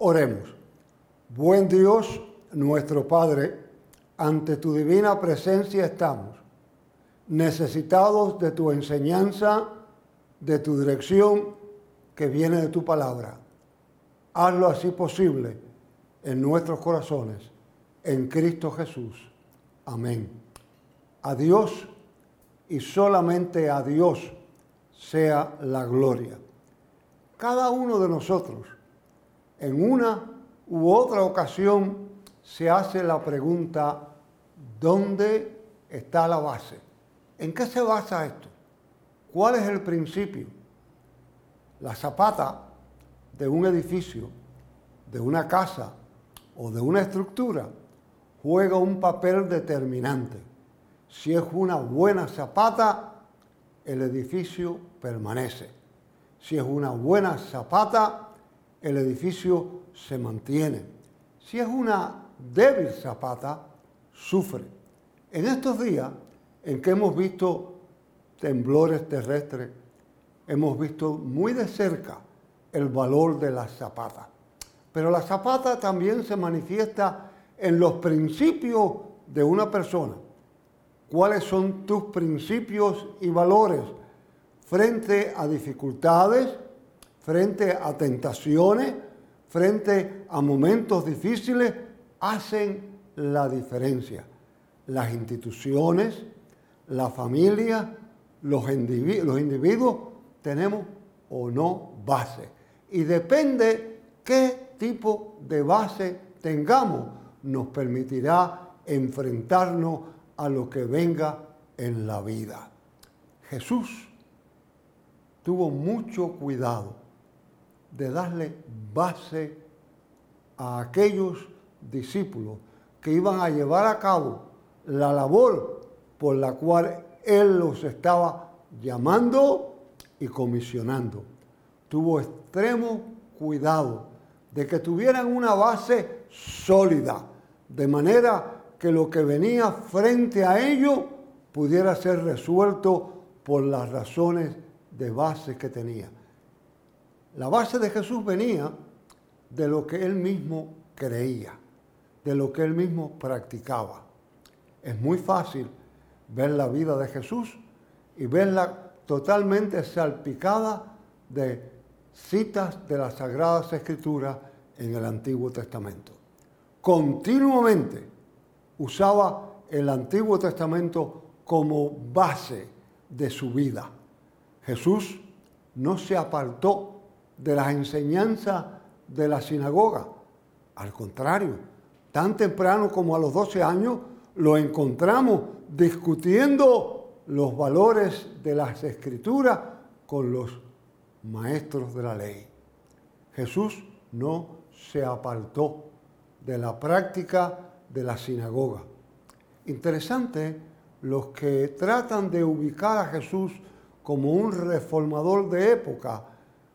Oremos. Buen Dios, nuestro Padre, ante tu divina presencia estamos, necesitados de tu enseñanza, de tu dirección que viene de tu palabra. Hazlo así posible en nuestros corazones, en Cristo Jesús. Amén. A Dios y solamente a Dios sea la gloria. Cada uno de nosotros, en una u otra ocasión, se hace la pregunta, ¿dónde está la base? ¿En qué se basa esto? ¿Cuál es el principio? La zapata de un edificio, de una casa o de una estructura juega un papel determinante. Si es una buena zapata, el edificio permanece. Si es una buena zapata, el edificio se mantiene. Si es una débil zapata, sufre. En estos días en que hemos visto temblores terrestres, hemos visto muy de cerca el valor de la zapata. Pero la zapata también se manifiesta en los principios de una persona. ¿Cuáles son tus principios y valores frente a dificultades, frente a tentaciones, frente a momentos difíciles? Hacen la diferencia. Las instituciones, la familia, los, individuos tenemos o no base. Y depende qué tipo de base tengamos, nos permitirá enfrentarnos a lo que venga en la vida. Jesús tuvo mucho cuidado de darle base a aquellos discípulos que iban a llevar a cabo la labor por la cual Él los estaba llamando y comisionando. Tuvo extremo cuidado de que tuvieran una base sólida, de manera que lo que venía frente a ellos pudiera ser resuelto por las razones de base que tenía. La base de Jesús venía de lo que él mismo creía, de lo que él mismo practicaba. Es muy fácil ver la vida de Jesús y verla totalmente salpicada de citas de las Sagradas Escrituras en el Antiguo Testamento. Continuamente usaba el Antiguo Testamento como base de su vida. Jesús no se apartó de las enseñanzas de la sinagoga. Al contrario, tan temprano como a los 12 años, lo encontramos discutiendo los valores de las escrituras con los maestros de la ley. Jesús no se apartó de la práctica de la sinagoga. Interesante los que tratan de ubicar a Jesús como un reformador de época,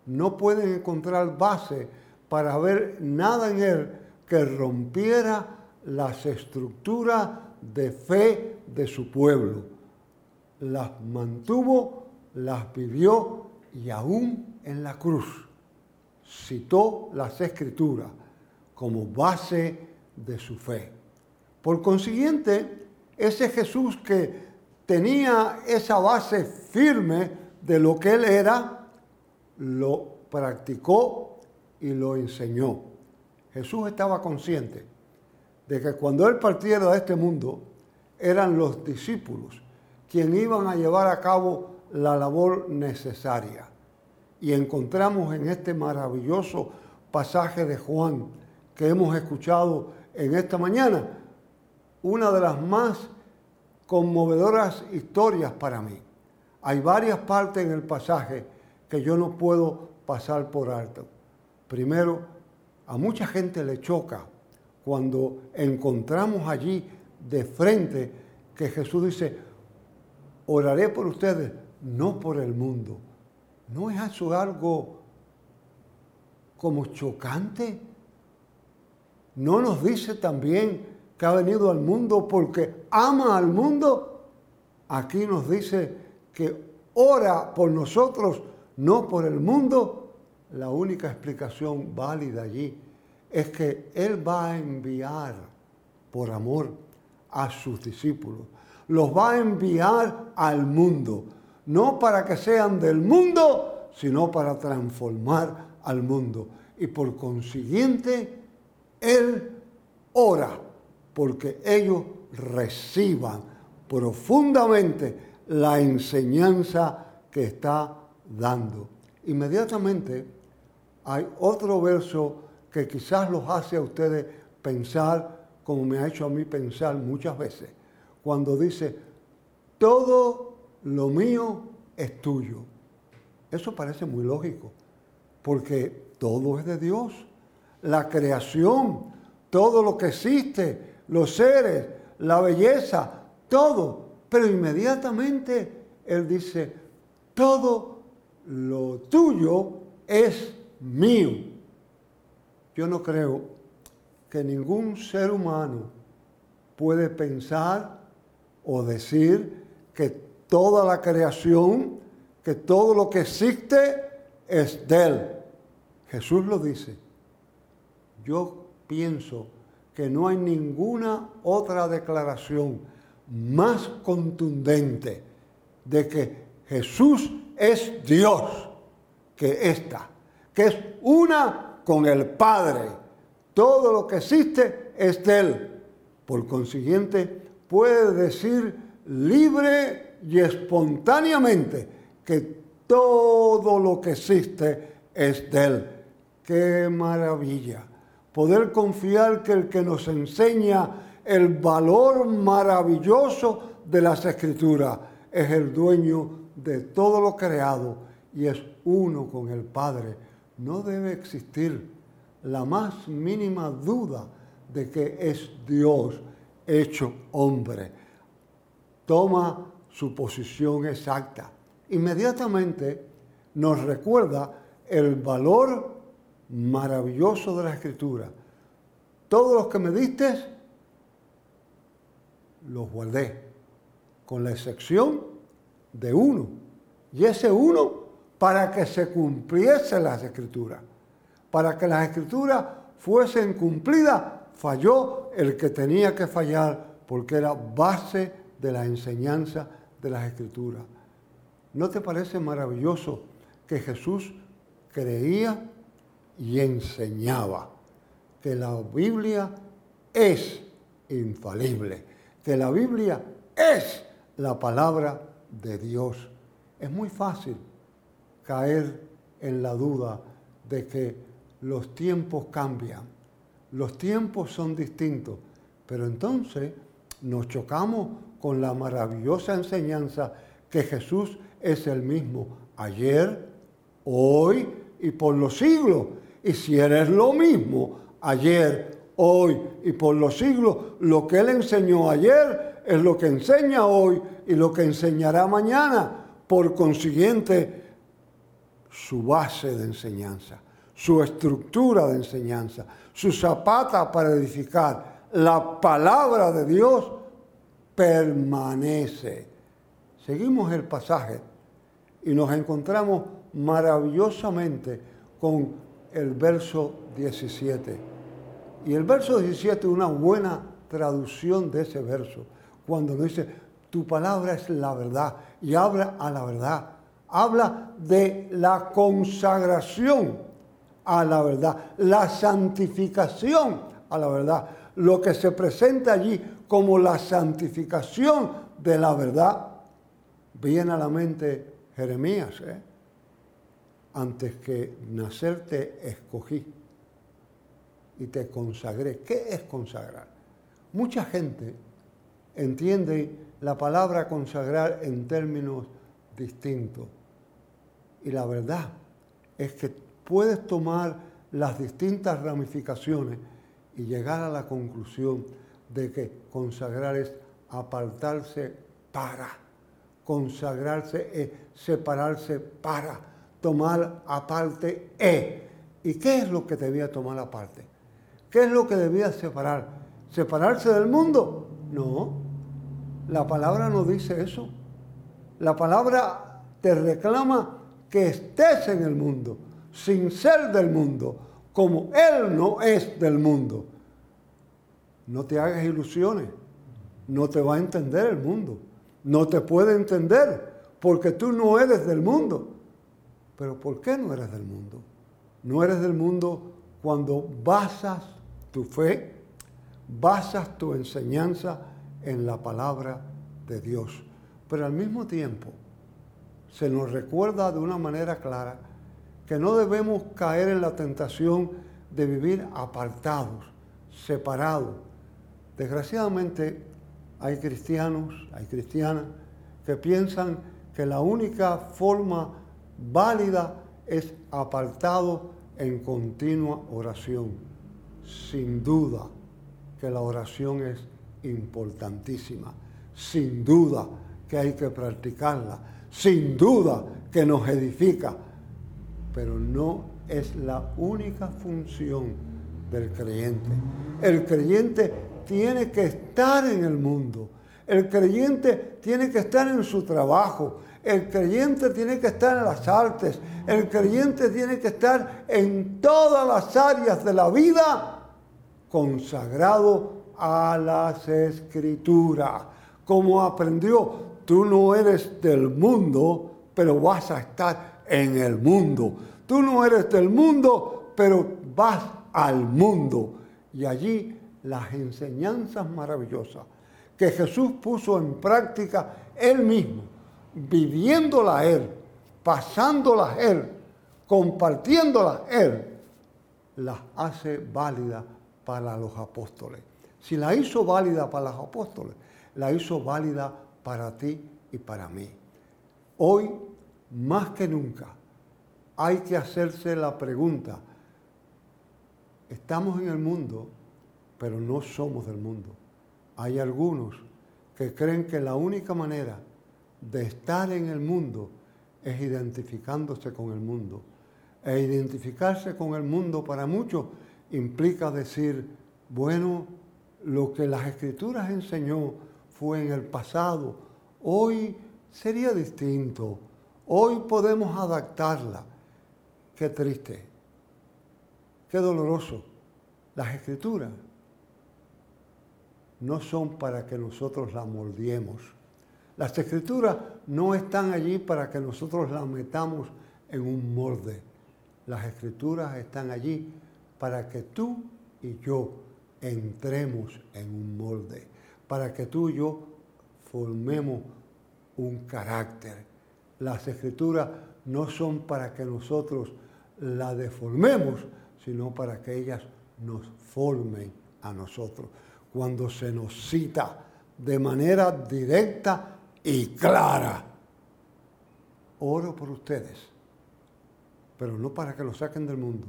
no pueden encontrar base para ver nada en él que rompiera las estructuras de fe de su pueblo las mantuvo, las vivió y aún en la cruz citó las escrituras como base de su fe. Por consiguiente, ese Jesús que tenía esa base firme de lo que él era, lo practicó y lo enseñó. Jesús estaba consciente de que cuando él partiera de este mundo, eran los discípulos quien iban a llevar a cabo la labor necesaria. Y encontramos en este maravilloso pasaje de Juan que hemos escuchado en esta mañana una de las más conmovedoras historias para mí. Hay varias partes en el pasaje que yo no puedo pasar por alto. Primero, a mucha gente le choca cuando encontramos allí de frente que Jesús dice, oraré por ustedes, no por el mundo. ¿No es eso algo como chocante? ¿No nos dice también que ha venido al mundo porque ama al mundo? Aquí nos dice que ora por nosotros, no por el mundo. La única explicación válida allí es que Él va a enviar por amor a sus discípulos. Los va a enviar al mundo, no para que sean del mundo, sino para transformar al mundo. Y por consiguiente, Él ora porque ellos reciban profundamente la enseñanza que está dando. Inmediatamente hay otro verso que quizás los hace a ustedes pensar como me ha hecho a mí pensar muchas veces, cuando dice, todo lo mío es tuyo. Eso parece muy lógico, porque todo es de Dios. La creación, todo lo que existe, los seres, la belleza, todo. Pero inmediatamente Él dice, todo lo tuyo es mío. Yo no creo que ningún ser humano puede pensar o decir que toda la creación, que todo lo que existe es de Él. Jesús lo dice. Yo pienso que no hay ninguna otra declaración más contundente de que Jesús es Dios que esta, que es una con el Padre. Todo lo que existe es de Él. Por consiguiente, puede decir libre y espontáneamente que todo lo que existe es de Él. ¡Qué maravilla! Poder confiar que el que nos enseña el valor maravilloso de las escrituras es el dueño de todo lo creado y es uno con el Padre no debe existir la más mínima duda de que es Dios hecho hombre. Toma su posición exacta. Inmediatamente nos recuerda el valor maravilloso de la escritura. Todos los que me diste, los guardé, con la excepción de uno. Y ese uno para que se cumpliesen las escrituras. Para que las escrituras fuesen cumplidas, falló el que tenía que fallar porque era base de la enseñanza de las escrituras. ¿No te parece maravilloso que Jesús creía y enseñaba que la Biblia es infalible, que la Biblia es la palabra de Dios? Es muy fácil caer en la duda de que los tiempos cambian, los tiempos son distintos, pero entonces nos chocamos con la maravillosa enseñanza que Jesús es el mismo ayer, hoy y por los siglos. Y si eres lo mismo ayer, hoy y por los siglos, lo que Él enseñó ayer es lo que enseña hoy y lo que enseñará mañana. Por consiguiente, su base de enseñanza, su estructura de enseñanza, su zapata para edificar. La palabra de Dios permanece. Seguimos el pasaje y nos encontramos maravillosamente con el verso 17. Y el verso 17 es una buena traducción de ese verso, cuando dice, tu palabra es la verdad y habla a la verdad habla de la consagración a la verdad, la santificación a la verdad, lo que se presenta allí como la santificación de la verdad. Viene a la mente Jeremías, ¿eh? antes que nacer te escogí y te consagré. ¿Qué es consagrar? Mucha gente entiende la palabra consagrar en términos distintos. Y la verdad es que puedes tomar las distintas ramificaciones y llegar a la conclusión de que consagrar es apartarse para, consagrarse es separarse para, tomar aparte es. ¿Y qué es lo que debía tomar aparte? ¿Qué es lo que debía separar? ¿Separarse del mundo? No, la palabra no dice eso. La palabra te reclama que estés en el mundo, sin ser del mundo, como Él no es del mundo. No te hagas ilusiones, no te va a entender el mundo, no te puede entender porque tú no eres del mundo. Pero ¿por qué no eres del mundo? No eres del mundo cuando basas tu fe, basas tu enseñanza en la palabra de Dios. Pero al mismo tiempo se nos recuerda de una manera clara que no debemos caer en la tentación de vivir apartados, separados. Desgraciadamente hay cristianos, hay cristianas que piensan que la única forma válida es apartado en continua oración. Sin duda que la oración es importantísima. Sin duda que hay que practicarla. Sin duda que nos edifica. Pero no es la única función del creyente. El creyente tiene que estar en el mundo. El creyente tiene que estar en su trabajo. El creyente tiene que estar en las artes. El creyente tiene que estar en todas las áreas de la vida consagrado a las escrituras. Como aprendió, tú no eres del mundo, pero vas a estar en el mundo. Tú no eres del mundo, pero vas al mundo. Y allí las enseñanzas maravillosas que Jesús puso en práctica él mismo viviéndola Él, pasándolas Él, compartiéndolas Él, las hace válida para los apóstoles. Si la hizo válida para los apóstoles, la hizo válida para ti y para mí. Hoy, más que nunca, hay que hacerse la pregunta, estamos en el mundo, pero no somos del mundo. Hay algunos que creen que la única manera de estar en el mundo es identificándose con el mundo. E identificarse con el mundo para muchos implica decir, bueno, lo que las escrituras enseñó fue en el pasado, hoy sería distinto, hoy podemos adaptarla. Qué triste, qué doloroso. Las escrituras no son para que nosotros las moldeemos las escrituras no están allí para que nosotros las metamos en un molde. Las escrituras están allí para que tú y yo entremos en un molde, para que tú y yo formemos un carácter. Las escrituras no son para que nosotros la deformemos, sino para que ellas nos formen a nosotros. Cuando se nos cita de manera directa y clara. Oro por ustedes, pero no para que lo saquen del mundo,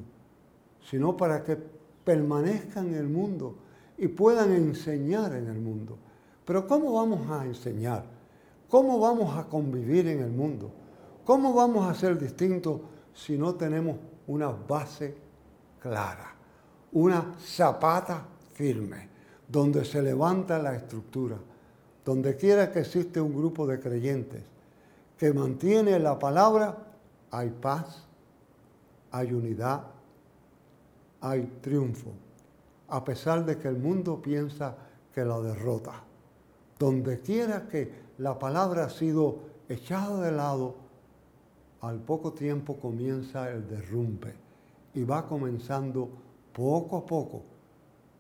sino para que permanezcan en el mundo y puedan enseñar en el mundo. Pero ¿cómo vamos a enseñar? ¿Cómo vamos a convivir en el mundo? ¿Cómo vamos a ser distintos si no tenemos una base clara, una zapata firme, donde se levanta la estructura? Donde quiera que existe un grupo de creyentes que mantiene la palabra, hay paz, hay unidad, hay triunfo, a pesar de que el mundo piensa que la derrota. Donde quiera que la palabra ha sido echada de lado, al poco tiempo comienza el derrumbe y va comenzando poco a poco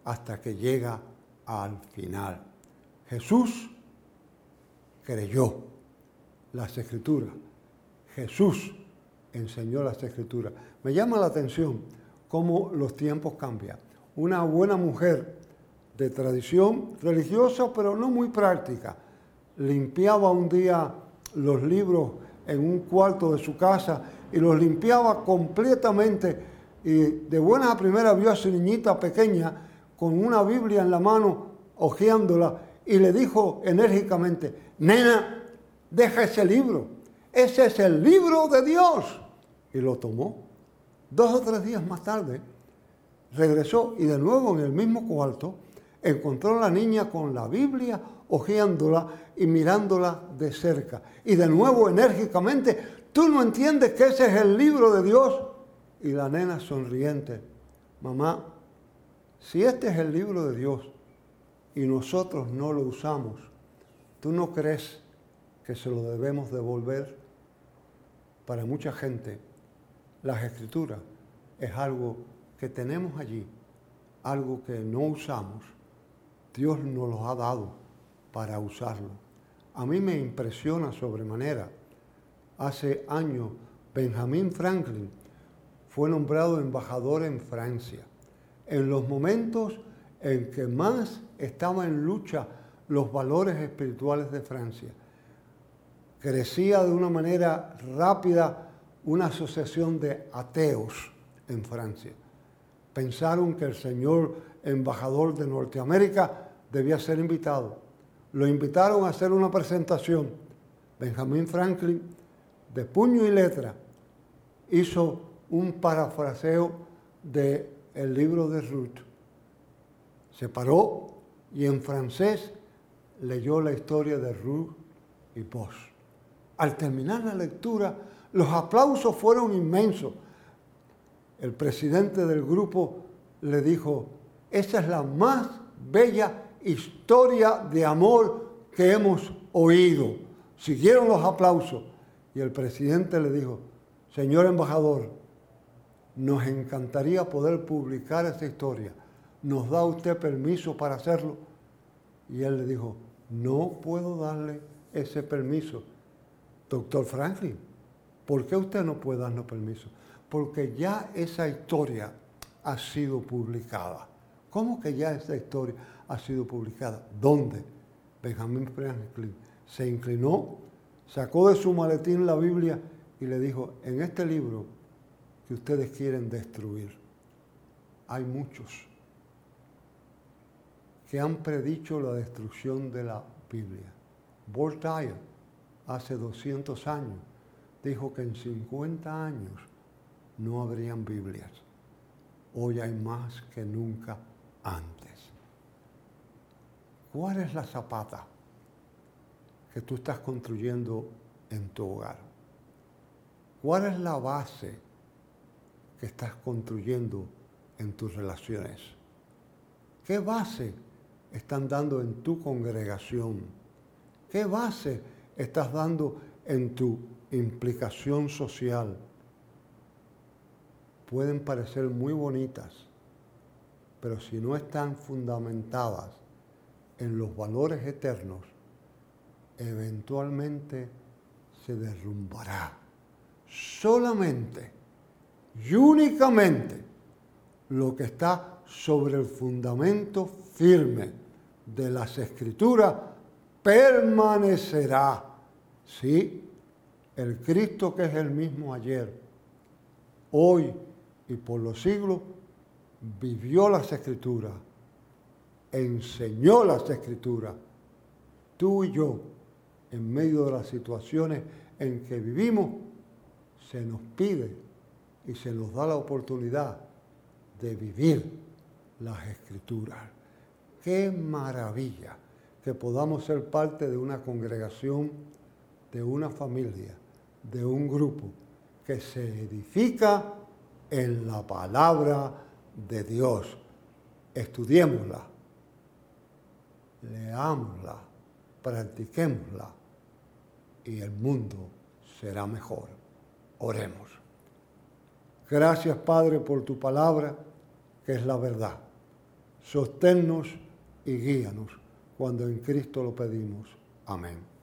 hasta que llega al final. Jesús creyó las escrituras. Jesús enseñó las escrituras. Me llama la atención cómo los tiempos cambian. Una buena mujer de tradición religiosa, pero no muy práctica, limpiaba un día los libros en un cuarto de su casa y los limpiaba completamente. Y de buenas a primeras vio a su niñita pequeña con una Biblia en la mano, hojeándola, y le dijo enérgicamente, nena, deja ese libro, ese es el libro de Dios. Y lo tomó. Dos o tres días más tarde, regresó y de nuevo en el mismo cuarto encontró a la niña con la Biblia, hojeándola y mirándola de cerca. Y de nuevo enérgicamente, ¿tú no entiendes que ese es el libro de Dios? Y la nena sonriente mamá, si este es el libro de Dios y nosotros no lo usamos, ¿tú no crees que se lo debemos devolver? Para mucha gente, las escrituras es algo que tenemos allí, algo que no usamos. Dios nos lo ha dado para usarlo. A mí me impresiona sobremanera. Hace años, Benjamin Franklin fue nombrado embajador en Francia. En los momentos en que más estaba en lucha los valores espirituales de Francia, crecía de una manera rápida una asociación de ateos en Francia. Pensaron que el señor embajador de Norteamérica debía ser invitado. Lo invitaron a hacer una presentación. Benjamin Franklin, de puño y letra, hizo un parafraseo del el libro de Ruth. Se paró y en francés leyó la historia de Ruth y Bosch. Al terminar la lectura, los aplausos fueron inmensos. El presidente del grupo le dijo, esa es la más bella historia de amor que hemos oído. Siguieron los aplausos y el presidente le dijo, señor embajador, nos encantaría poder publicar esa historia. ¿Nos da usted permiso para hacerlo? Y él le dijo, no puedo darle ese permiso. Doctor Franklin, ¿Por qué usted no puede darnos permiso? Porque ya esa historia ha sido publicada. ¿Cómo que ya esa historia ha sido publicada? ¿Dónde? Benjamin Franklin se inclinó, sacó de su maletín la Biblia y le dijo, en este libro que ustedes quieren destruir, hay muchos que han predicho la destrucción de la Biblia. Voltaire, hace 200 años, dijo que en 50 años no habrían Biblias. Hoy hay más que nunca antes. ¿Cuál es la zapata que tú estás construyendo en tu hogar? ¿Cuál es la base que estás construyendo en tus relaciones? ¿Qué base están dando en tu congregación? ¿Qué base estás dando en tu implicación social pueden parecer muy bonitas, pero si no están fundamentadas en los valores eternos, eventualmente se derrumbará. Solamente y únicamente lo que está sobre el fundamento firme de las escrituras permanecerá. ¿Sí? el Cristo que es el mismo ayer, hoy y por los siglos, vivió las escrituras, enseñó las escrituras. Tú y yo, en medio de las situaciones en que vivimos, se nos pide y se nos da la oportunidad de vivir las escrituras. Qué maravilla que podamos ser parte de una congregación, de una familia de un grupo que se edifica en la palabra de Dios. Estudiémosla, leámosla, practiquémosla y el mundo será mejor. Oremos. Gracias Padre por tu palabra, que es la verdad. Sosténnos y guíanos cuando en Cristo lo pedimos. Amén.